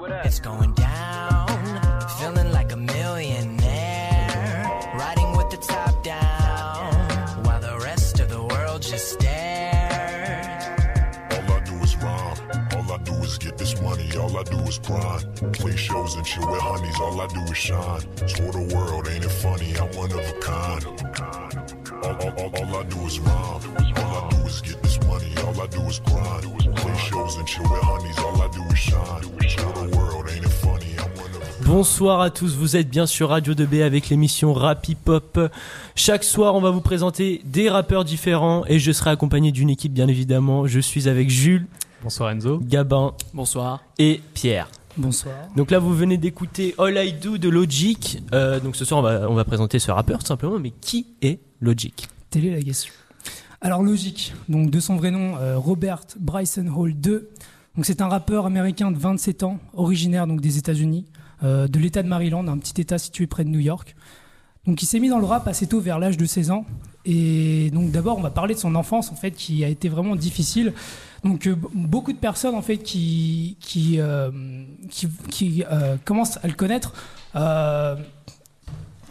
It's going down, feeling like a millionaire, riding with the top down, while the rest of the world just stares. All I do is rhyme. All I do is get this money. All I do is grind. Play shows and chill with honeys. All I do is shine. Tour the world, ain't it funny? I'm one of a kind. All, all, all, all I do is rhyme. All I do is get this money. All I do is grind. Play shows and chill with Bonsoir à tous, vous êtes bien sur Radio 2B avec l'émission Rap Hip Hop. Chaque soir, on va vous présenter des rappeurs différents et je serai accompagné d'une équipe bien évidemment. Je suis avec Jules, Bonsoir Enzo. Gabin Bonsoir. et Pierre. Bonsoir. Donc là, vous venez d'écouter All I Do de Logic. Euh, donc ce soir, on va, on va présenter ce rappeur tout simplement. Mais qui est Logic? Telle est la question. Alors logique, donc de son vrai nom, euh, Robert Bryson Hall II. Donc c'est un rappeur américain de 27 ans, originaire donc des États-Unis, de l'État de Maryland, un petit État situé près de New York. Donc il s'est mis dans le rap assez tôt, vers l'âge de 16 ans. Et donc d'abord, on va parler de son enfance en fait, qui a été vraiment difficile. Donc euh, beaucoup de personnes en fait qui qui euh, qui, euh, commencent à le connaître. euh,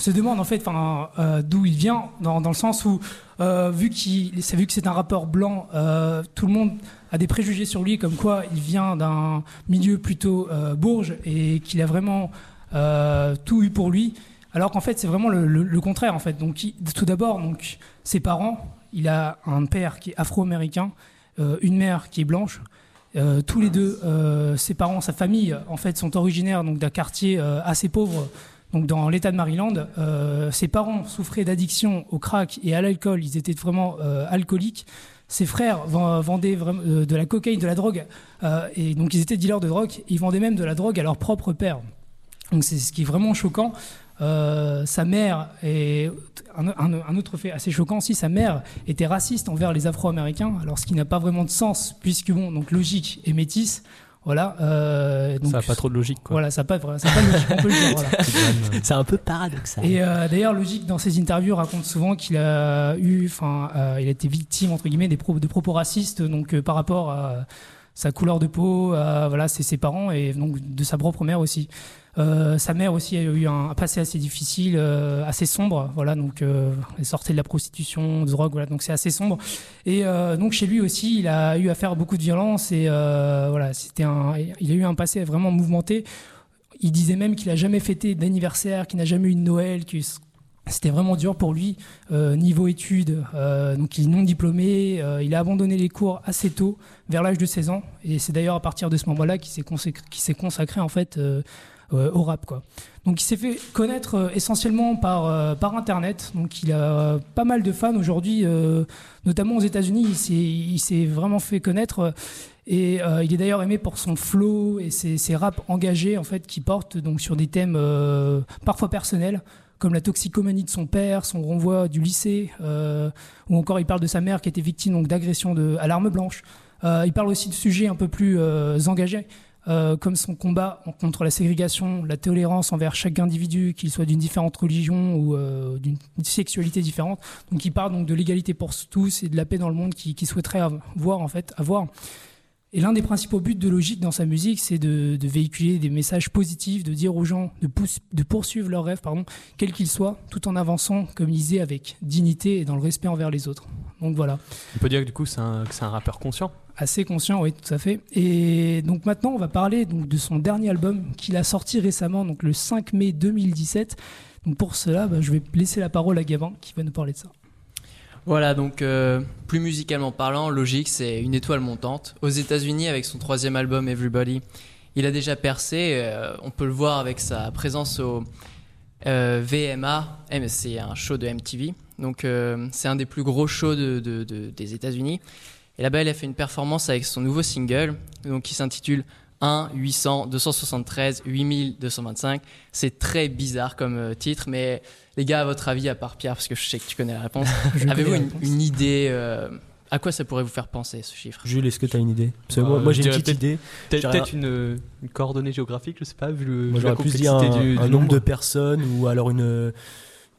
se demandent en fait euh, d'où il vient dans, dans le sens où euh, vu qu'il vu que c'est un rappeur blanc euh, tout le monde a des préjugés sur lui comme quoi il vient d'un milieu plutôt euh, bourge et qu'il a vraiment tout eu pour lui. Alors qu'en fait c'est vraiment le, contraire en fait. Donc tout d'abord donc ses parents il a un père qui est afro-américain une mère qui est blanche. Tous les deux, ses parents, sa famille, en fait, sont originaires donc d'un quartier assez pauvre, donc dans l'État de Maryland. Euh, ses parents souffraient d'addiction au crack et à l'alcool. Ils étaient vraiment euh, alcooliques. Ses frères ven- vendaient euh, de la cocaïne, de la drogue, et donc ils étaient dealers de drogue. Ils vendaient même de la drogue à leur propre père. Donc c'est ce qui est vraiment choquant. Sa mère et un autre fait assez choquant aussi, sa mère était raciste envers les Afro-Américains, alors ce qui n'a pas vraiment de sens puisque bon, donc logique et métisse, voilà. euh, donc, Ça n'a pas trop de logique quoi. Voilà, ça n'a pas, ça a pas de logique, on peut le dire. Voilà. C'est un peu paradoxal. Et euh, d'ailleurs, Logique, dans ses interviews, raconte souvent qu'il a eu, enfin, euh, il a été victime entre guillemets des pro- de propos racistes, donc euh, par rapport à sa couleur de peau, à, voilà, c'est ses parents et donc de sa propre mère aussi. Euh, sa mère aussi a eu un, passé assez difficile, euh, assez sombre, voilà, donc euh, elle sortait de la prostitution, de drogue, voilà, donc c'est assez sombre. Et donc chez lui aussi, il a eu affaire à beaucoup de violence et voilà, c'était un, il a eu un passé vraiment mouvementé. Il disait même qu'il a jamais fêté d'anniversaire, qu'il n'a jamais eu de Noël, que c'était vraiment dur pour lui niveau études. Donc il est non diplômé, il a abandonné les cours assez tôt, vers l'âge de 16 ans, et c'est d'ailleurs à partir de ce moment-là qu'il s'est consacré, s'est consacré en fait au rap quoi. Donc il s'est fait connaître euh, essentiellement par euh, par internet. Donc il a euh, pas mal de fans aujourd'hui, euh, notamment aux États-Unis. Il s'est vraiment fait connaître. euh, et euh, il est d'ailleurs aimé pour son flow et ses, raps engagés en fait qui portent donc sur des thèmes euh, parfois personnels comme la toxicomanie de son père, son renvoi du lycée, euh, ou encore il parle de sa mère qui était victime donc d'agression à l'arme blanche. Euh, il parle aussi de sujets un peu plus euh, engagés, euh, comme son combat contre la ségrégation, la tolérance envers chaque individu, qu'il soit d'une différente religion ou euh, d'une sexualité différente. Donc il parle donc de l'égalité pour tous et de la paix dans le monde qu'il souhaiterait av- voir en fait avoir. Et l'un des principaux buts de Logique dans sa musique, c'est de, véhiculer des messages positifs, de dire aux gens de, poursuivre leurs rêves, pardon, quels qu'ils soient, tout en avançant, comme il disait, avec dignité et dans le respect envers les autres. Donc voilà, On peut dire que du coup que c'est un rappeur conscient. Assez conscient, oui, tout à fait. Et donc maintenant, on va parler donc, de son dernier album qu'il a sorti récemment, donc le 5 mai 2017. Donc pour cela, bah, je vais laisser la parole à Gavin qui va nous parler de ça. Voilà, donc euh, plus musicalement parlant, Logique, c'est une étoile montante. Aux États-Unis, avec son troisième album Everybody, il a déjà percé. euh, on peut le voir avec sa présence au euh, VMA. Eh, C'est un show de MTV. Donc, euh, c'est un des plus gros shows de- de- de- des États-Unis. Et là-bas, il a fait une performance avec son nouveau single, donc qui s'intitule 1 800 273 8225. C'est très bizarre comme euh, titre, mais les gars, à votre avis, à part Pierre, parce que je sais que tu connais la réponse, avez-vous une, idée euh, à quoi ça pourrait vous faire penser ce chiffre? Jules, est-ce que tu as une idée? Parce que Euh, moi, j'ai une petite idée. Peut-être une, une coordonnée géographique, je sais pas, vu, le, Moi, vu la j'aurais plus dit un, complexité du, un du nombre de personnes ou alors une,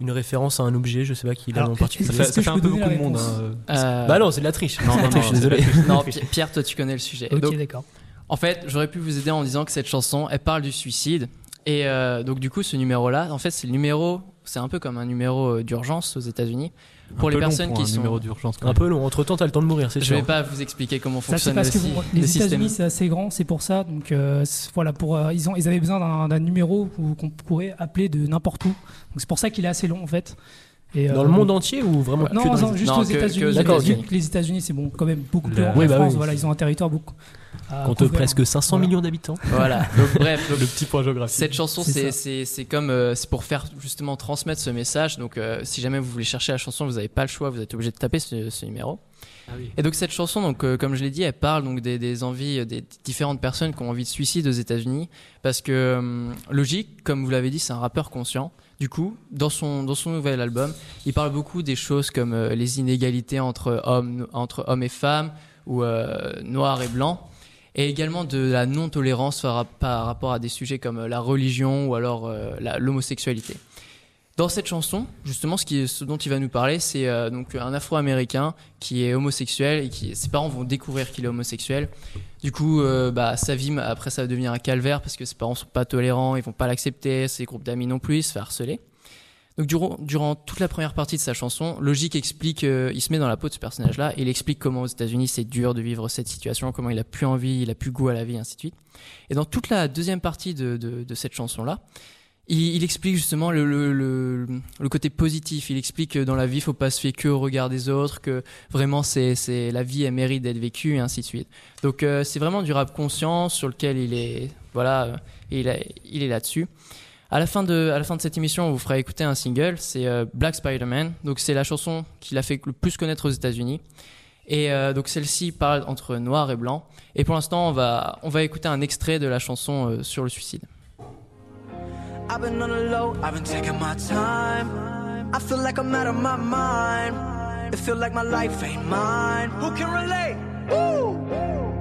une référence à un objet, je sais pas qui est Alors, en Ça particulier. ça que fait un peu beaucoup de monde. hein. Euh, Bah non, c'est de la triche. Non, non, triche, non, désolé. Non, Pi- Pierre, toi tu connais le sujet. Ok, d'accord. En fait, j'aurais pu vous aider en disant que cette chanson, elle parle du suicide. Et euh, donc, du coup, ce numéro-là, en fait, c'est le numéro, c'est un peu comme un numéro euh, d'urgence aux États-Unis. Pour Un les peu long personnes pour qui un sont. numéro d'urgence. Un peu long. Entre temps, t'as le temps de mourir, c'est Je sûr. vais pas vous expliquer comment Ça, fonctionne parce le, que le les système. États-Unis c'est assez grand, c'est pour ça. Donc euh, voilà, pour euh, ils ont ils avaient besoin d'un d'un numéro où- qu'on pourrait appeler de n'importe où. Donc c'est pour ça qu'il est assez long en fait. Et, Dans euh, le monde entier ou vraiment que Non, dans les- non, juste Non, aux que- que aux États-Unis. Que Les États-Unis, c'est bon, quand même beaucoup plus La- grand que Oui, la bah France. oui, Voilà, ils ont un territoire beaucoup. À Compte presque 500 Voilà. millions d'habitants. Voilà. Donc, bref, donc, Le petit point géographique. Cette chanson, C'est comme euh, c'est pour faire justement transmettre ce message. Donc, euh, si jamais vous voulez chercher la chanson, vous n'avez pas le choix, vous êtes obligé de taper ce, ce numéro. Ah oui. Et donc cette chanson, donc euh, comme je l'ai dit, elle parle donc des, des envies des différentes personnes qui ont envie de suicide aux États-Unis, parce que euh, logique, comme vous l'avez dit, c'est un rappeur conscient. Du coup, dans son dans son nouvel album, il parle beaucoup des choses comme euh, les inégalités entre hommes entre hommes et femmes ou euh, noirs et blancs et également de la non-tolérance par, par rapport à des sujets comme euh, la religion ou alors euh, l'homosexualité. Dans cette chanson, justement, ce, dont il va nous parler, c'est euh, donc un Afro-Américain qui est homosexuel et qui ses parents vont découvrir qu'il est homosexuel. Du coup, bah, sa vie après ça va devenir un calvaire parce que ses parents sont pas tolérants, ils vont pas l'accepter, ses groupes d'amis non plus, il se fait harceler. Donc durant, toute la première partie de sa chanson, Logic explique, euh, il se met dans la peau de ce personnage-là, et il explique comment aux États-Unis c'est dur de vivre cette situation, comment il a plus envie, il a plus goût à la vie, ainsi de suite. Et dans toute la deuxième partie de, cette chanson-là, il, explique justement le, côté positif. Il explique que dans la vie, il faut pas se fier que au regard des autres, que vraiment la vie elle mérite d'être vécue et ainsi de suite. Donc euh, c'est vraiment du rap conscient sur lequel il est voilà, euh, il est là-dessus. À la fin de à la fin de cette émission, on vous fera écouter un single, c'est euh, Black Spider-Man. Donc c'est la chanson qu'il a fait le plus connaître aux États-Unis. Et euh, donc celle-ci parle entre noir et blanc. Et pour l'instant, on va on va écouter un extrait de la chanson euh, sur le suicide. I've been on the low, I've been taking my time. I feel like I'm out of my mind. It feel like my life ain't mine. Who can relate? Woo!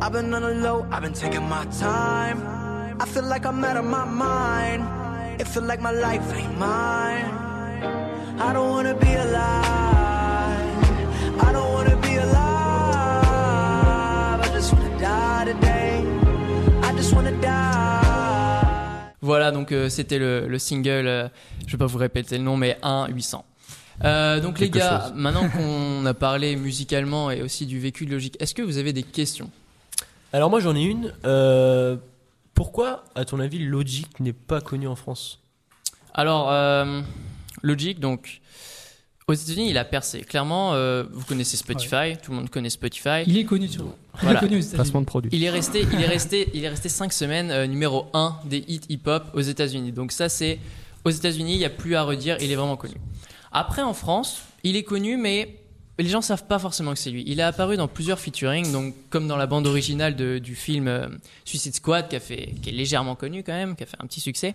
I've been on the low, I've been taking my time. I feel like I'm out of my mind. It feel like my life ain't mine. I don't wanna be alive. I don't wanna be alive. I just wanna die today. I just wanna die. Voilà, donc euh, c'était le, le single, euh, je vais pas vous répéter le nom, mais 1 800. Euh, donc les gars, chose. maintenant qu'on a parlé musicalement et aussi du vécu de logique, est-ce que vous avez des questions? Alors moi j'en ai une. Pourquoi, à ton avis, Logic n'est pas connu en France? Alors, euh, Logic, donc aux États-Unis, il a percé. Clairement, euh, vous connaissez Spotify, tout le monde connaît Spotify. Il est connu sur. Il Voilà. est connu aux États-Unis. Placement de produit. Il est resté, il est resté, il est resté cinq semaines euh, numéro 1 des hits hip-hop aux États-Unis. Donc ça, c'est aux États-Unis, il n'y a plus à redire, il est vraiment connu. Après, en France, il est connu, mais les gens savent pas forcément que c'est lui. Il est apparu dans plusieurs featuring, donc comme dans la bande originale du film euh, Suicide Squad, qui, a est légèrement connu quand même, qui a fait un petit succès,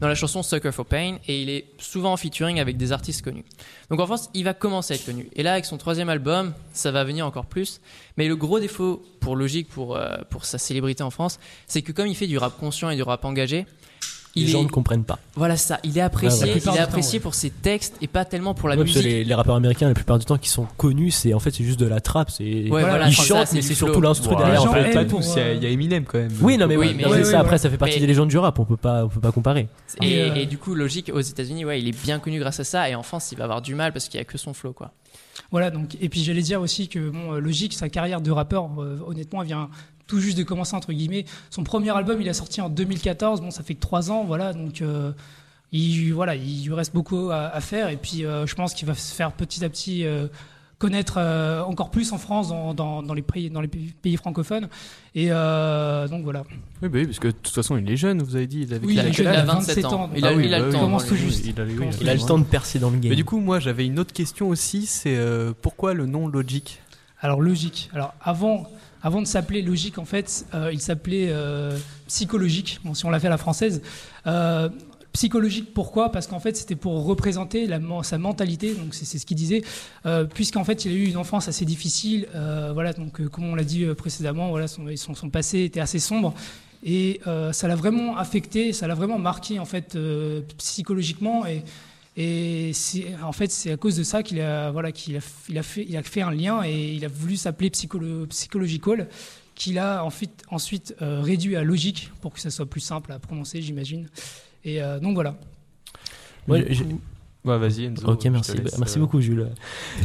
dans la chanson Sucker for Pain, et il est souvent en featuring avec des artistes connus. Donc en France, il va commencer à être connu. Et là, avec son troisième album, ça va venir encore plus. Mais le gros défaut pour Logique, pour, euh, pour sa célébrité en France, c'est que comme il fait du rap conscient et du rap engagé, Les il gens est, ne comprennent pas. voilà ça, il est apprécié, ouais. Il est temps, apprécié ouais. pour ses textes et pas tellement pour la Ouais, parce que musique. les, les rappeurs américains, la plupart du temps, qui sont connus, c'est en fait c'est juste de la trappe. C'est voilà, ils chantent, mais c'est surtout l'instru derrière. en fait. pas tous, il y, a- Eminem quand même. Oui, non mais, Oui, ça. Après, ça fait partie des légendes du rap. On peut pas, on peut pas comparer. Et, euh, et du coup, Logique aux États-Unis, ouais, il est bien connu grâce à ça. Et en France, il va avoir du mal parce qu'il y a que son flow, quoi. Voilà, donc, et puis j'allais dire aussi que, bon, euh, Logique, sa carrière de rappeur, euh, honnêtement, elle vient tout juste de commencer, entre guillemets. Son premier album, il a sorti en 2014, bon, ça fait que trois ans, voilà, donc euh, il, voilà, il lui reste beaucoup à, à faire, et puis euh, je pense qu'il va se faire petit à petit euh, connaître euh, encore plus en France, dans, dans, dans les, pays, dans les pays, pays francophones, et euh, donc voilà. Oui, bah oui, parce que de toute façon, il est jeune, vous avez dit. Il avait Oui, il a il a 27 ans. 27 ans. Il a, Ah oui, il a bah le temps. commence tout juste. Il a, oui, Commence Il a le temps de percer dans le game. Mais du coup, moi, j'avais une autre question aussi, c'est euh, pourquoi le nom Logic? Alors logique. Alors avant, avant de s'appeler logique, en fait, euh, il s'appelait euh, psychologique. Bon, si on l'a fait à la française. Euh, psychologique, pourquoi? Parce qu'en fait, c'était pour représenter sa mentalité. Donc c'est ce qu'il disait. Puisqu'en fait, il a eu une enfance assez difficile. voilà. Donc comme on l'a dit précédemment, voilà, son, son, passé était assez sombre. Et ça l'a vraiment affecté, ça l'a vraiment marqué en fait psychologiquement et et c'est en fait c'est à cause de ça qu'il a voilà qu'il a, il a fait il a fait un lien et il a voulu s'appeler Psycholo- Psychological qu'il a ensuite, ensuite euh, réduit à logique pour que ça soit plus simple à prononcer, j'imagine. Et euh, donc voilà. Ouais, vas-y, Enzo. Ok, merci. laisse, Bah, merci euh, beaucoup, Jules.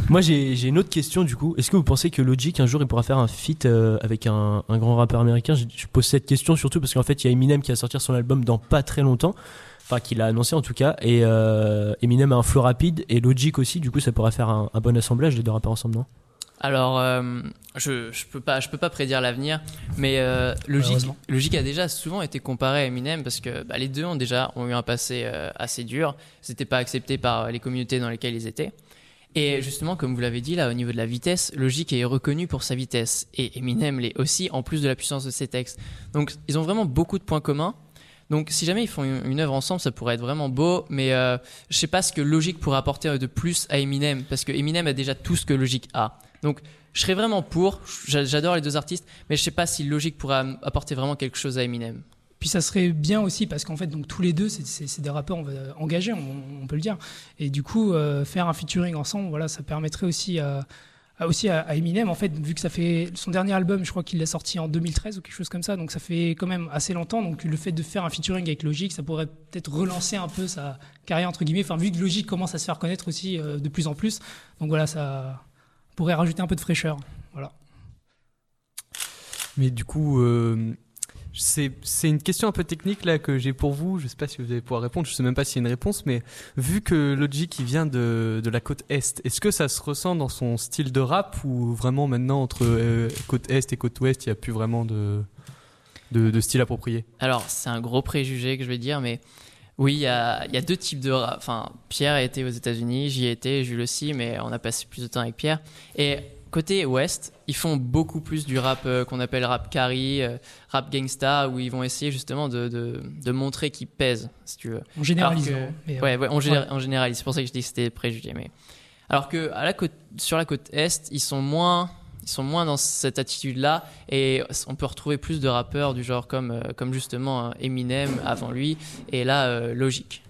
Moi, j'ai j'ai une autre question du coup. Est-ce que vous pensez que Logic un jour il pourra faire un feat euh, avec un, un grand rappeur américain? Je, je pose cette question surtout parce qu'en fait, il y a Eminem qui va sortir son album dans pas très longtemps. Enfin, qu'il a annoncé en tout cas. Et euh, Eminem a un flow rapide et Logic aussi. Du coup, ça pourrait faire un, un bon assemblage les deux rappeurs ensemble, non? Alors, euh, je, je peux pas, je peux pas prédire l'avenir, mais euh, Logic, a déjà souvent été comparé à Eminem parce que bah, les deux ont déjà ont eu un passé euh, assez dur. C'était pas accepté par les communautés dans lesquelles ils étaient. Et justement, comme vous l'avez dit là, au niveau de la vitesse, Logic est reconnu pour sa vitesse et Eminem l'est aussi, en plus de la puissance de ses textes. Donc, ils ont vraiment beaucoup de points communs. Donc, si jamais ils font une, œuvre ensemble, ça pourrait être vraiment beau, mais euh, je sais pas ce que Logic pourrait apporter de plus à Eminem, parce que Eminem a déjà tout ce que Logic a. Donc, je serais vraiment pour. J'a- J'adore les deux artistes, mais je sais pas si Logic pourrait am- apporter vraiment quelque chose à Eminem. Puis ça serait bien aussi parce qu'en fait, donc tous les deux, c'est- des rappeurs engagés, on, peut le dire. Et du coup, euh, faire un featuring ensemble, voilà, ça permettrait aussi à- aussi à, à Eminem, en fait, vu que ça fait son dernier album, je crois qu'il l'a sorti en 2013 ou quelque chose comme ça, donc ça fait quand même assez longtemps. Donc le fait de faire un featuring avec Logic, ça pourrait peut-être relancer un peu sa carrière entre guillemets. Enfin, vu que Logic commence à se faire connaître aussi euh, de plus en plus, donc voilà, ça pourrait rajouter un peu de fraîcheur. Voilà. Mais du coup, euh, c'est une question un peu technique là que j'ai pour vous. Je sais pas si vous allez pouvoir répondre. Je sais même pas s'il y a une réponse, mais vu que Logic il vient de, la côte est, est-ce que ça se ressent dans son style de rap ou vraiment maintenant entre euh, côte est et côte ouest, il y a plus vraiment de style approprié? Alors, c'est un gros préjugé que je vais dire, mais oui, il y a, il y a deux types de rap. Enfin, Pierre a été aux États-Unis, j'y ai été, Jules aussi, mais on a passé plus de temps avec Pierre. Et côté ouest, ils font beaucoup plus du rap euh, qu'on appelle rap carry, euh, rap gangsta, où ils vont essayer justement de, de, de montrer qu'ils pèsent, si tu veux. Que- mais, euh, Ouais, ouais, en, géné- en général, c'est pour ça que je dis que c'était préjugé. Mais alors que à la côte, sur la côte est, ils sont moins, ils sont moins dans cette attitude-là, et on peut retrouver plus de rappeurs du genre comme, comme justement Eminem avant lui, et là Logic.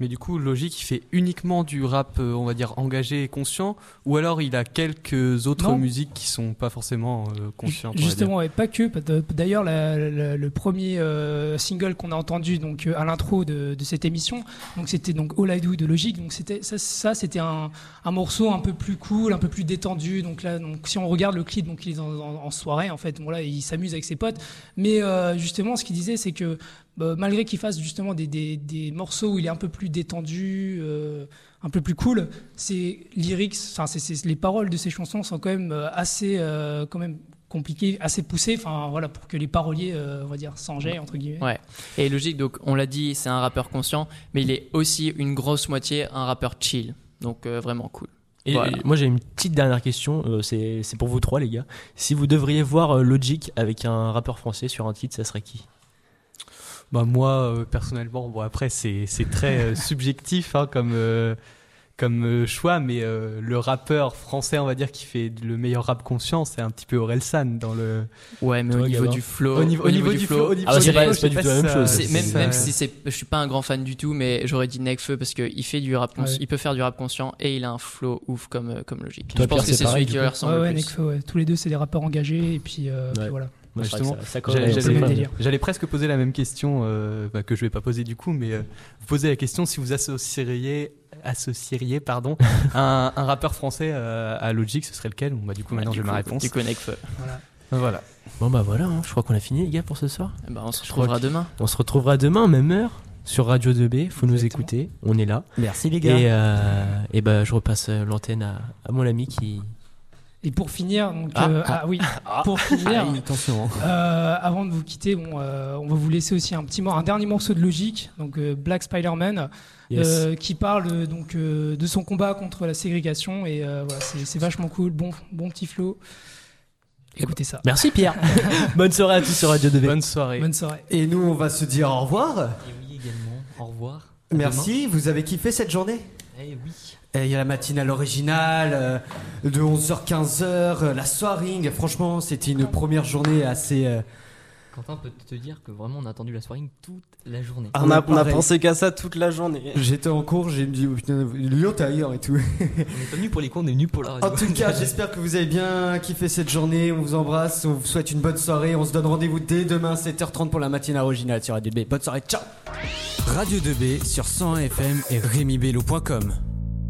Mais du coup, Logic il fait uniquement du rap, euh, on va dire engagé et conscient, ou alors il a quelques autres Non. musiques qui sont pas forcément euh, conscientes. Justement, et pas que. D'ailleurs, le premier euh, single qu'on a entendu donc euh, à l'intro de, de cette émission, donc c'était donc All I Do de Logic. Donc c'était ça, ça, c'était un, un morceau un peu plus cool, un peu plus détendu. Donc là, donc si on regarde le clip, donc il est en, en- en soirée en fait. Bon là, il s'amuse avec ses potes. Mais euh, justement, ce qu'il disait, c'est que bah, malgré qu'il fasse justement des, des, des morceaux où il est un peu plus détendu. euh, un peu plus cool, ses lyrics, enfin, c'est- c'est- les paroles de ses chansons sont quand même euh, assez, euh, quand même compliquées, assez poussées, enfin voilà, pour que les paroliers, euh, on va dire, s'enjaillent entre guillemets. Ouais. Et Logic, donc on l'a dit, c'est un rappeur conscient, mais il est aussi une grosse moitié un rappeur chill. Donc euh, vraiment cool. Et Voilà. moi j'ai une petite dernière question, euh, c'est c'est pour vous trois les gars. Si vous devriez voir euh, Logic avec un rappeur français sur un titre, ça serait qui? Bah moi euh, personnellement, bon après c'est c'est très euh, subjectif hein, comme euh, comme euh, choix, mais euh, le rappeur français, on va dire, qui fait le meilleur rap conscient, c'est un petit peu Orelsan dans le. Ouais, mais au niveau du flow, Au niveau- au niveau du flow, au niveau Ah bah, du c'est pas- flow, c'est pas je du tout la même si chose. ça- même, ça- même si c'est, je suis pas un grand fan du tout, mais j'aurais dit Nekfeu parce qu'il fait du rap, Ouais. il peut faire du rap conscient et il a un flow ouf comme comme logique. Toi, je pense Pierre, que c'est c'est pareil, celui qui leur ressemble Ouais, le ouais, plus. Nekfeu, ouais. Tous les deux, c'est des rappeurs engagés, et puis, euh, voilà. Justement, J'allais- presque poser la même question, euh, bah, que je vais pas poser du coup, mais euh, vous posez la question si vous associeriez, associeriez pardon, un, un rappeur français euh, à Logic, ce serait lequel? Bon, bah, Du coup, maintenant Du j'ai ma réponse. Du coup, Nekfeu. voilà. Voilà. Bon bah voilà, hein, je crois qu'on a fini les gars pour ce soir. Eh ben, on se retrouvera demain. On se retrouvera demain, même heure, sur Radio 2B. Faut nous écouter, on est là. Merci les Et, gars. euh, et bah je repasse l'antenne à, à mon ami qui. Et pour finir, donc, Ah, euh, ah. ah, oui, pour finir, attention. Euh, avant de vous quitter, bon, euh, on va vous laisser aussi un petit mot, un dernier morceau de logique, donc euh, Black Spider-Man, Yes. euh, qui parle donc euh, de son combat contre la ségrégation et euh, voilà, c'est c'est vachement cool, bon, bon petit flow. Écoutez ça. Merci Pierre. Bonne soirée à tous sur Radio 2B. Bonne soirée. Bonne soirée. Et nous, on va se dire au revoir. Et oui également. Au revoir. Merci, vous avez kiffé cette journée? Eh oui. Il y a la matinale originale euh, de 11h-15h, euh, la soirée. Franchement, c'était une première journée assez, euh, Quentin peut te dire que vraiment on a attendu la soirée toute la journée. On, a, on a pareil. pensé qu'à ça toute la journée. J'étais en cours, j'ai me dit, oh, putain, Lyon, t'es ailleurs et tout. On est pas venu pour les cons, on est venu pour la radio. En tout cas, j'espère que vous avez bien kiffé cette journée. On vous embrasse, on vous souhaite une bonne soirée. On se donne rendez-vous dès demain, 7h30 pour la matinale originale sur Radio B. Bonne soirée, ciao Radio 2B sur 101 FM et RémiBello.com.